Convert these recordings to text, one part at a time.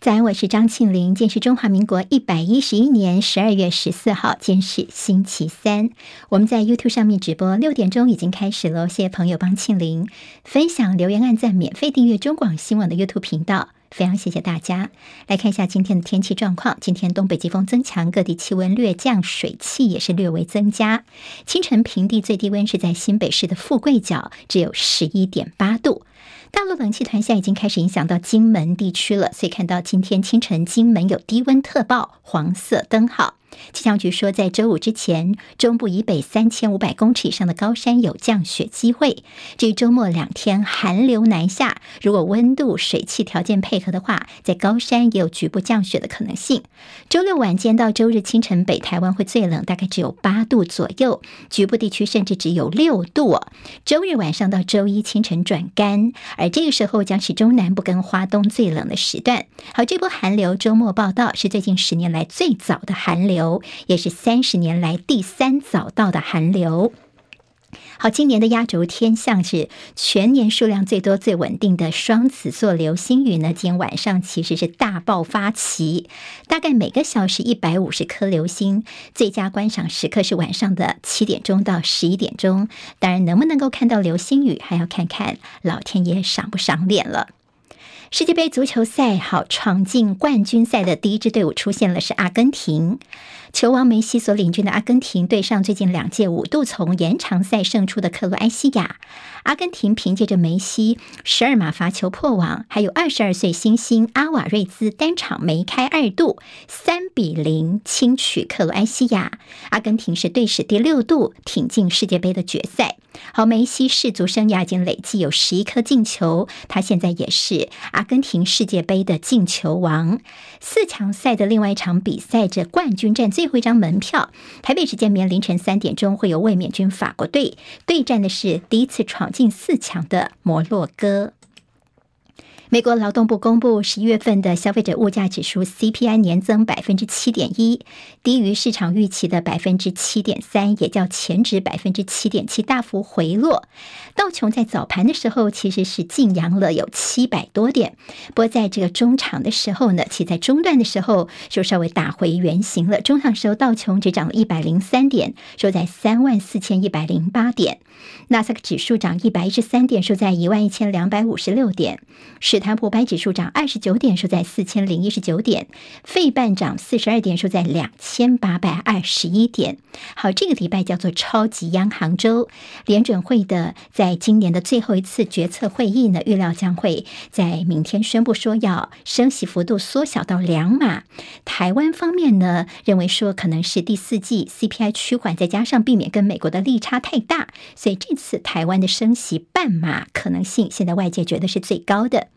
早安，我是张庆玲。今天是中华民国一百一十一年十二月十四号，今天是星期三。我们在 YouTube 上面直播，六点钟已经开始了。谢谢朋友帮庆玲分享、留言、按赞、免费订阅中广新闻网的 YouTube 频道，非常谢谢大家。来看一下今天的天气状况。今天东北季风增强，各地气温略降，水汽也是略微增加。清晨平地最低温是在新北市的富贵角，只有十一点八度。大陆冷气团现在已经开始影响到金门地区了，所以看到今天清晨金门有低温特报，黄色灯号。气象局说，在周五之前，中部以北三千五百公尺以上的高山有降雪机会。至于周末两天寒流南下，如果温度、水汽条件配合的话，在高山也有局部降雪的可能性。周六晚间到周日清晨，北台湾会最冷，大概只有八度左右，局部地区甚至只有六度。周日晚上到周一清晨转干，而这个时候将是中南部跟花东最冷的时段。好，这波寒流周末报到是最近十年来最早的寒流。流也是三十年来第三早到的寒流。好，今年的压轴天象是全年数量最多、最稳定的双子座流星雨呢。今天晚上其实是大爆发期，大概每个小时一百五十颗流星。最佳观赏时刻是晚上的七点钟到十一点钟。当然，能不能够看到流星雨，还要看看老天爷赏不赏脸了。世界杯足球赛，好，闯进冠军赛的第一支队伍出现了，是阿根廷。球王梅西所领军的阿根廷对上最近两届五度从延长赛胜出的克罗埃西亚，阿根廷凭借着梅西十二码罚球破网，还有二十二岁新星阿瓦瑞兹单场梅开二度，三比零轻取克罗埃西亚。阿根廷是队史第六度挺进世界杯的决赛。好，梅西世足生涯已经累计有十一颗进球，他现在也是阿根廷世界杯的进球王。四强赛的另外一场比赛，这冠军战最最后一张门票，台北时间明天凌晨三点钟会有卫冕军法国队对战的是第一次闯进四强的摩洛哥。美国劳动部公布十一月份的消费者物价指数 CPI 年增百分之七点一，低于市场预期的百分之七点三，也较前值百分之七点七大幅回落。道琼在早盘的时候其实是劲扬了有七百多点，不过在这个中场的时候呢，其在中段的时候就稍微打回原形了。中场时候道琼只涨了一百零三点，收在三万四千一百零八点。纳斯达克指数涨一百一十三点，收在一万一千两百五十六点。是坦普百指数涨二十九点，收在四千零一十九点。费半涨四十二点，收在两千八百二十一点。好，这个礼拜叫做超级央行周，联准会的在今年的最后一次决策会议呢，预料将会在明天宣布说要升息幅度缩小到两码。台湾方面呢，认为说可能是第四季 CPI 趋缓，再加上避免跟美国的利差太大。所以这次台湾的升息半码可能性，现在外界觉得是最高的。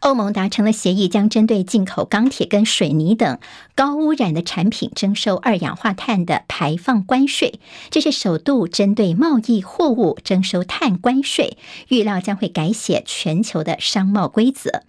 欧盟达成了协议，将针对进口钢铁跟水泥等高污染的产品征收二氧化碳的排放关税，这是首度针对贸易货物征收碳关税，预料将会改写全球的商贸规则。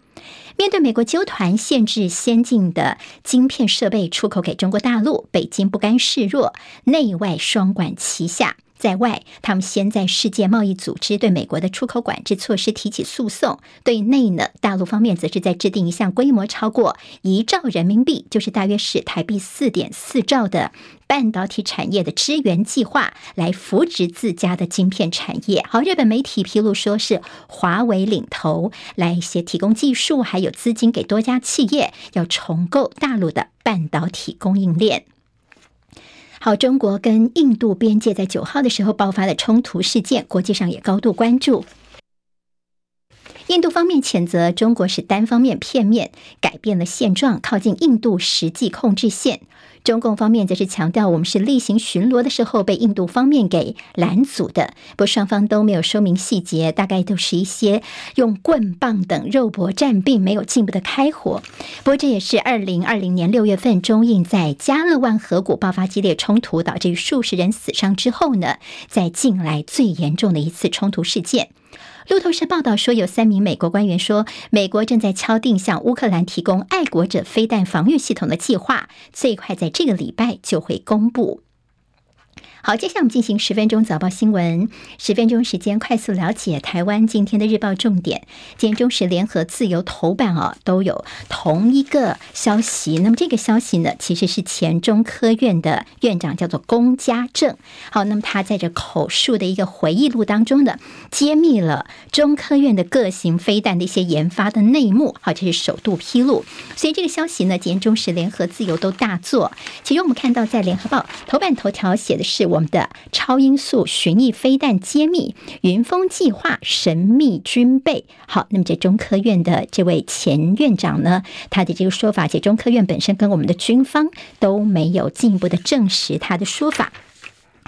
面对美国纠团限制先进的晶片设备出口给中国大陆，北京不甘示弱，内外双管齐下。在外，他们先在世界贸易组织对美国的出口管制措施提起诉讼；对内呢，大陆方面则是在制定一项规模超过一兆人民币，就是大约是台币四点四兆的半导体产业的支援计划，来扶植自家的晶片产业。好，日本媒体披露说是华为领头，来一些提供技术还有资金给多家企业，要重构大陆的半导体供应链。好，中国跟印度边界在九号的时候爆发了冲突事件，国际上也高度关注。印度方面谴责中国是单方面片面改变了现状，靠近印度实际控制线。中共方面则是强调，我们是例行巡逻的时候被印度方面给拦阻的。不过双方都没有说明细节，大概都是一些用棍棒等肉搏战，并没有进一步的开火。不过这也是二零二零年六月份中印在加勒万河谷爆发激烈冲突，导致数十人死伤之后呢，在近来最严重的一次冲突事件。路透社报道说，有三名美国官员说，美国正在敲定向乌克兰提供爱国者飞弹防御系统的计划，最快在这个礼拜就会公布。好，接下来我们进行十分钟早报新闻，十分钟时间快速了解台湾今天的日报重点。今天中时联合自由头版啊都有同一个消息。那么这个消息呢，其实是前中科院的院长叫做龚家正。好，那么他在这口述的一个回忆录当中呢，揭秘了中科院的各型飞弹的一些研发的内幕。好，这是首度披露。所以这个消息呢，今天中时联合自由都大做。其实我们看到在联合报头版头条写的是我。我们的超音速巡弋飞弹揭秘，云峰计划神秘军备。好，那么这中科院的这位前院长呢，他的这个说法，且中科院本身跟我们的军方都没有进一步的证实他的说法。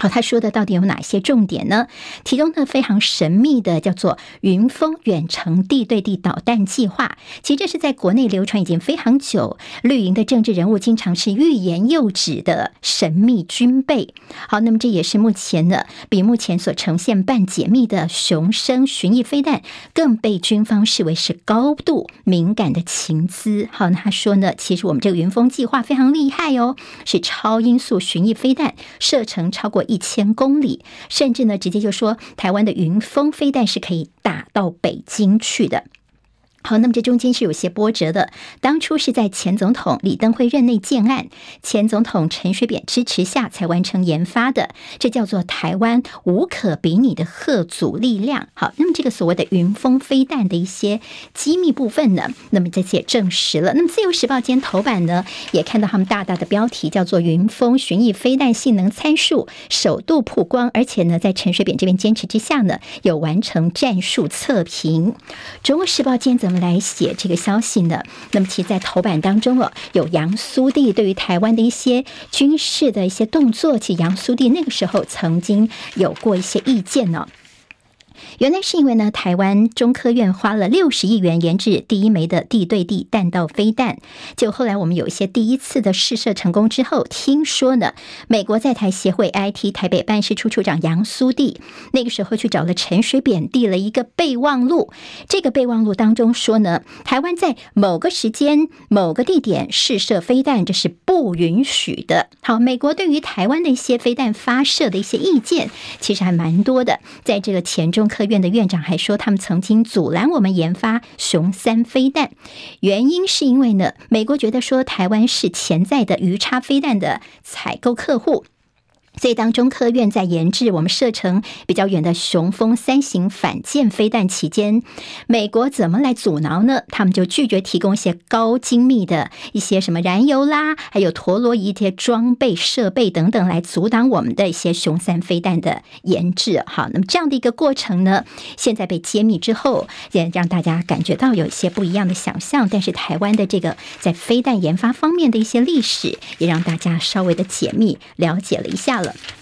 好，他说的到底有哪些重点呢？其中呢，非常神秘的叫做“云峰远程地对地导弹计划”，其实这是在国内流传已经非常久，绿营的政治人物经常是欲言又止的神秘军备。好，那么这也是目前呢，比目前所呈现半解密的雄升巡弋飞弹，更被军方视为是高度敏感的情资。好，那他说呢，其实我们这个云峰计划非常厉害哦，是超音速巡弋飞弹，射程超过。一千公里，甚至呢，直接就说台湾的云峰飞弹是可以打到北京去的。好，那么这中间是有些波折的。当初是在前总统李登辉任内建案，前总统陈水扁支持下才完成研发的，这叫做台湾无可比拟的吓阻力量。好，那么这个所谓的云峰飞弹的一些机密部分呢，那么这次也证实了。那么自由时报今天头版呢，也看到他们大大的标题叫做“云峰巡弋飞弹性能参数首度曝光”，而且呢，在陈水扁这边坚持之下呢，有完成战术测评。中国时报今天怎么来写这个消息呢？那么其在头版当中哦，有杨苏棣对于台湾的一些军事的一些动作，其实杨苏棣那个时候曾经有过一些意见呢。原来是因为呢，台湾中科院花了六十亿元研制第一枚的地对地弹道飞弹，就后来我们有一些第一次的试射成功之后，听说呢，美国在台协会 IT 台北办事处处长杨苏棣那个时候去找了陈水扁，递了一个备忘录。这个备忘录当中说呢，台湾在某个时间、某个地点试射飞弹，这是不允许的。好，美国对于台湾的一些飞弹发射的一些意见，其实还蛮多的，在这个前中。科院的院长还说，他们曾经阻拦我们研发雄三飞弹，原因是因为呢，美国觉得说台湾是潜在的鱼叉飞弹的采购客户。所以，当中科院在研制我们射程比较远的雄风三型反舰飞弹期间，美国怎么来阻挠呢？他们就拒绝提供一些高精密的一些什么燃油啦，还有陀螺仪这些装备设备等等，来阻挡我们的一些雄三飞弹的研制。好，那么这样的一个过程呢，现在被揭秘之后，也让大家感觉到有一些不一样的想象。但是，台湾的这个在飞弹研发方面的一些历史，也让大家稍微的解密了解了一下。了，that.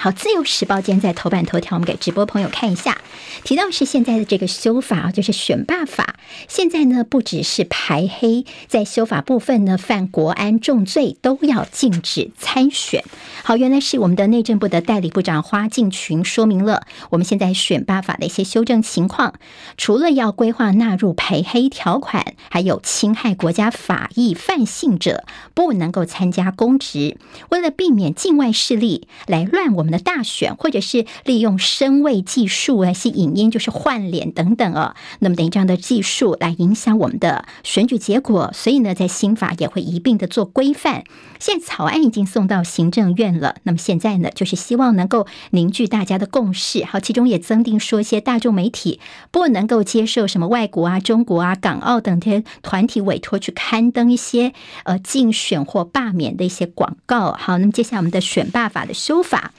好，《自由时报》今天在头版头条，我们给直播朋友看一下，提到是现在的这个修法啊，就是选罢法。现在呢，不只是排黑，在修法部分呢，犯国安重罪都要禁止参选。好，原来是我们的内政部的代理部长花敬群说明了我们现在选罢法的一些修正情况。除了要规划纳入排黑条款，还有侵害国家法益犯性者不能够参加公职。为了避免境外势力来乱我们的大选，或者是利用声位技术啊、是影音就是换脸等等啊，那么等于这样的技术来影响我们的选举结果，所以呢，在新法也会一并的做规范。现在草案已经送到行政院了，那么现在呢，就是希望能够凝聚大家的共识。好，其中也增订说，一些大众媒体不能够接受什么外国啊、中国啊、港澳等这些团体委托去刊登一些呃竞选或罢免的一些广告。好，那么接下来我们的选罢法的修法。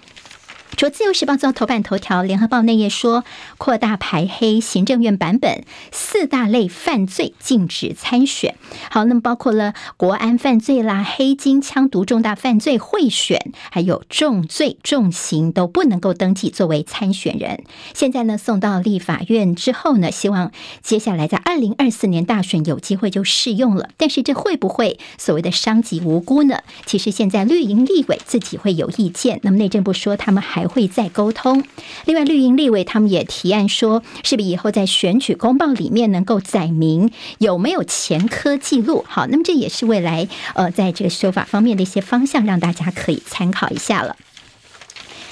说自由时报做头版头条，联合报内页说扩大排黑，行政院版本四大类犯罪禁止参选。好，那么包括了国安犯罪啦、黑金枪毒重大犯罪贿选，还有重罪重刑都不能够登记作为参选人。现在呢，送到立法院之后呢，希望接下来在二零二四年大选有机会就适用了。但是这会不会所谓的伤及无辜呢？其实现在绿营立委自己会有意见。那么内政部说他们还。还会再沟通。另外，绿营立委他们也提案说，是不是以后在选举公报里面能够载明有没有前科记录？好，那么这也是未来呃，在这个修法方面的一些方向，让大家可以参考一下了。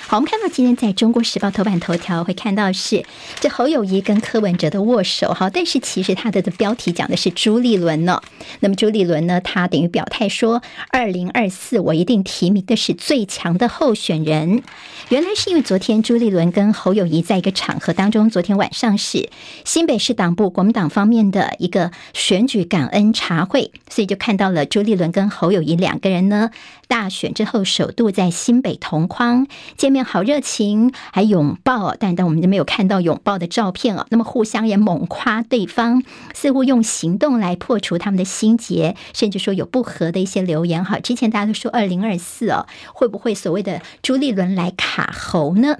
好，我们看到今天在中国时报头版头条会看到是这侯友谊跟柯文哲的握手，哈，但是其实他的的标题讲的是朱立伦呢。那么朱立伦呢，他等于表态说，二零二四我一定提名的是最强的候选人。原来是因为昨天朱立伦跟侯友谊在一个场合当中，昨天晚上是新北市党部国民党方面的一个选举感恩茶会，所以就看到了朱立伦跟侯友谊两个人呢，大选之后首度在新北同框见面，好热情，还拥抱，但但我们就没有看到拥抱的照片啊。那么互相也猛夸对方，似乎用行动来破除他们的心结，甚至说有不和的一些留言哈。之前大家都说二零二四哦，会不会所谓的朱立伦来卡？喉呢？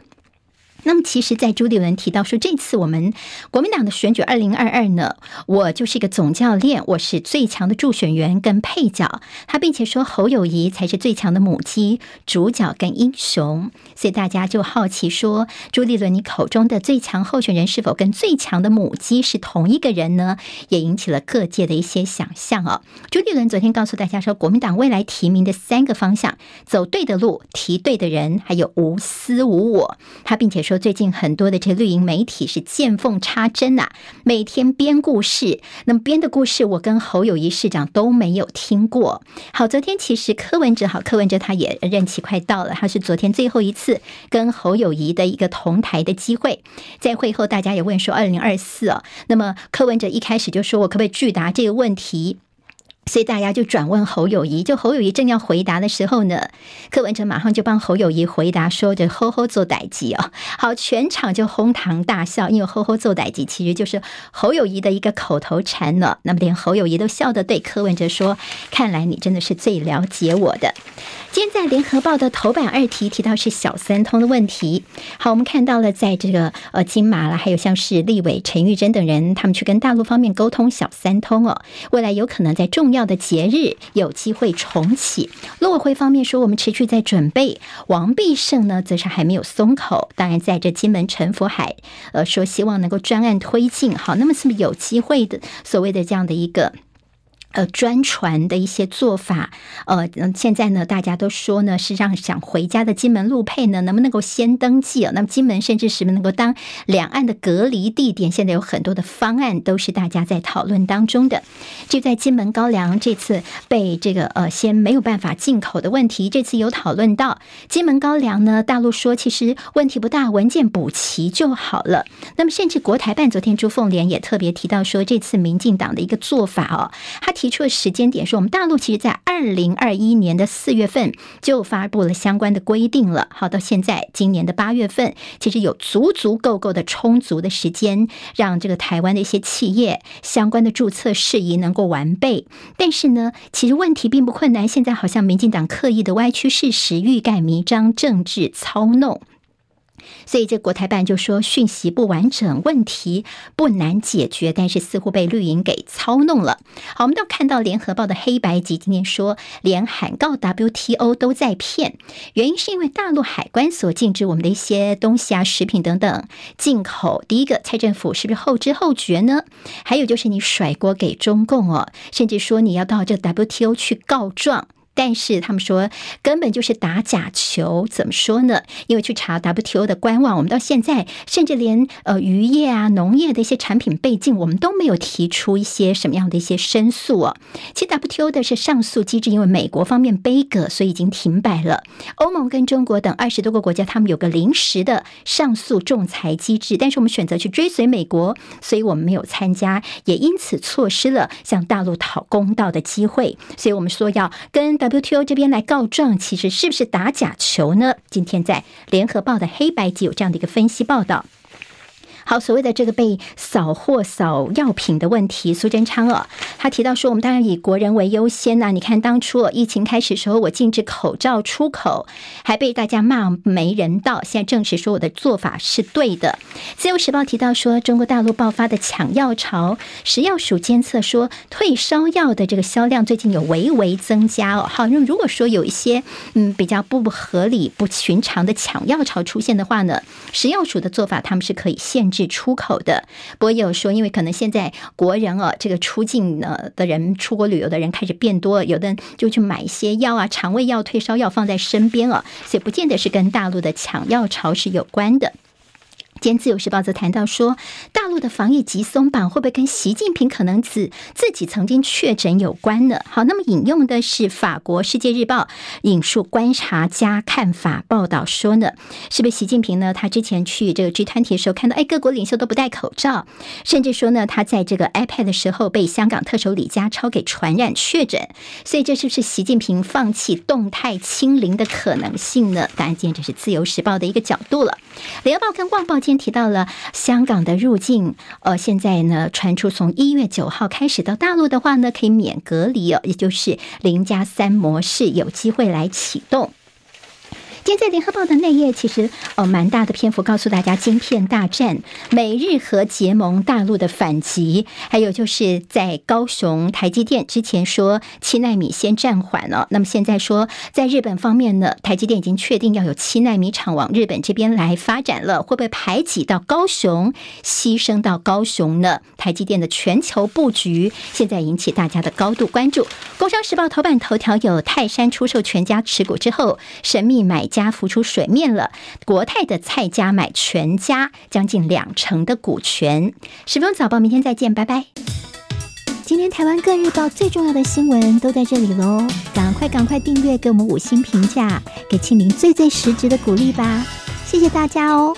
那么，其实，在朱立伦提到说，这次我们国民党的选举二零二二呢，我就是一个总教练，我是最强的助选员跟配角。他并且说，侯友谊才是最强的母鸡、主角跟英雄。所以大家就好奇说，朱立伦，你口中的最强候选人是否跟最强的母鸡是同一个人呢？也引起了各界的一些想象哦。朱立伦昨天告诉大家说，国民党未来提名的三个方向，走对的路，提对的人，还有无私无我。他并且说。最近很多的这绿营媒体是见缝插针呐，每天编故事。那么编的故事，我跟侯友谊市长都没有听过。好，昨天其实柯文哲好，柯文哲他也任期快到了，他是昨天最后一次跟侯友谊的一个同台的机会。在会后，大家也问说二零二四哦，那么柯文哲一开始就说我可不可以拒答这个问题？所以大家就转问侯友谊，就侯友谊正要回答的时候呢，柯文哲马上就帮侯友谊回答说：“这吼吼做歹计哦。”好，全场就哄堂大笑，因为“吼吼做歹计”其实就是侯友谊的一个口头禅呢。那么连侯友谊都笑得对柯文哲说：“看来你真的是最了解我的。”今天在联合报的头版二题提到是小三通的问题。好，我们看到了在这个呃金马了，还有像是立委陈玉珍等人，他们去跟大陆方面沟通小三通哦，未来有可能在重要。要的节日有机会重启。陆委会方面说，我们持续在准备。王必胜呢，则是还没有松口。当然，在这金门陈福海，呃，说希望能够专案推进。好，那么是不是有机会的？所谓的这样的一个。呃，专传的一些做法，呃，现在呢，大家都说呢，是让想回家的金门陆配呢，能不能够先登记啊？那么金门甚至是不是能够当两岸的隔离地点？现在有很多的方案，都是大家在讨论当中的。就在金门高粱这次被这个呃，先没有办法进口的问题，这次有讨论到金门高粱呢，大陆说其实问题不大，文件补齐就好了。那么甚至国台办昨天朱凤莲也特别提到说，这次民进党的一个做法哦，他提。出的时间点说，我们大陆其实在二零二一年的四月份就发布了相关的规定了。好，到现在今年的八月份，其实有足足够够的充足的时间，让这个台湾的一些企业相关的注册事宜能够完备。但是呢，其实问题并不困难。现在好像民进党刻意的歪曲事实、欲盖弥彰、政治操弄。所以，这国台办就说讯息不完整，问题不难解决，但是似乎被绿营给操弄了。好，我们都看到联合报的黑白集今天说，连喊告 WTO 都在骗，原因是因为大陆海关所禁止我们的一些东西啊、食品等等进口。第一个，蔡政府是不是后知后觉呢？还有就是你甩锅给中共哦，甚至说你要到这 WTO 去告状。但是他们说根本就是打假球，怎么说呢？因为去查 WTO 的官网，我们到现在甚至连呃渔业啊、农业的一些产品被禁，我们都没有提出一些什么样的一些申诉哦。其实 WTO 的是上诉机制，因为美国方面杯葛，所以已经停摆了。欧盟跟中国等二十多个国家，他们有个临时的上诉仲裁机制，但是我们选择去追随美国，所以我们没有参加，也因此错失了向大陆讨公道的机会。所以我们说要跟 WTO 这边来告状，其实是不是打假球呢？今天在联合报的黑白集有这样的一个分析报道。好，所谓的这个被扫货扫药品的问题，苏贞昌哦，他提到说，我们当然以国人为优先呐、啊。你看当初疫情开始时候，我禁止口罩出口，还被大家骂没人道。现在证实说我的做法是对的。自由时报提到说，中国大陆爆发的抢药潮，食药署监测说，退烧药的这个销量最近有微微增加哦。好，那如果说有一些嗯比较不合理、不寻常的抢药潮出现的话呢，食药署的做法他们是可以限制。是出口的。不过也有说，因为可能现在国人啊，这个出境呢的人，出国旅游的人开始变多，有的人就去买一些药啊，肠胃药、退烧药放在身边啊，所以不见得是跟大陆的抢药潮是有关的。今天自由时报则谈到说，的防疫急松绑会不会跟习近平可能自自己曾经确诊有关呢？好，那么引用的是法国《世界日报》引述观察家看法报道说呢，是不是习近平呢？他之前去这个 G 团体的时候看到，哎，各国领袖都不戴口罩，甚至说呢，他在这个 iPad 的时候被香港特首李家超给传染确诊，所以这是不是习近平放弃动态清零的可能性呢？当然，今天这是自由时报的一个角度了，《联合报》跟《旺报》。今天提到了香港的入境，呃，现在呢传出从一月九号开始到大陆的话呢，可以免隔离哦，也就是零加三模式有机会来启动。现在《联合报》的内页其实哦蛮大的篇幅，告诉大家晶片大战，美日和结盟，大陆的反击，还有就是在高雄台积电之前说七纳米先暂缓了，那么现在说在日本方面呢，台积电已经确定要有七纳米厂往日本这边来发展了，会不会排挤到高雄，牺牲到高雄呢？台积电的全球布局现在引起大家的高度关注。《工商时报》头版头条有泰山出售全家持股之后，神秘买家。家浮出水面了，国泰的蔡家买全家将近两成的股权。十分早报，明天再见，拜拜。今天台湾各日报最重要的新闻都在这里喽，赶快赶快订阅，给我们五星评价，给庆玲最最实质的鼓励吧，谢谢大家哦。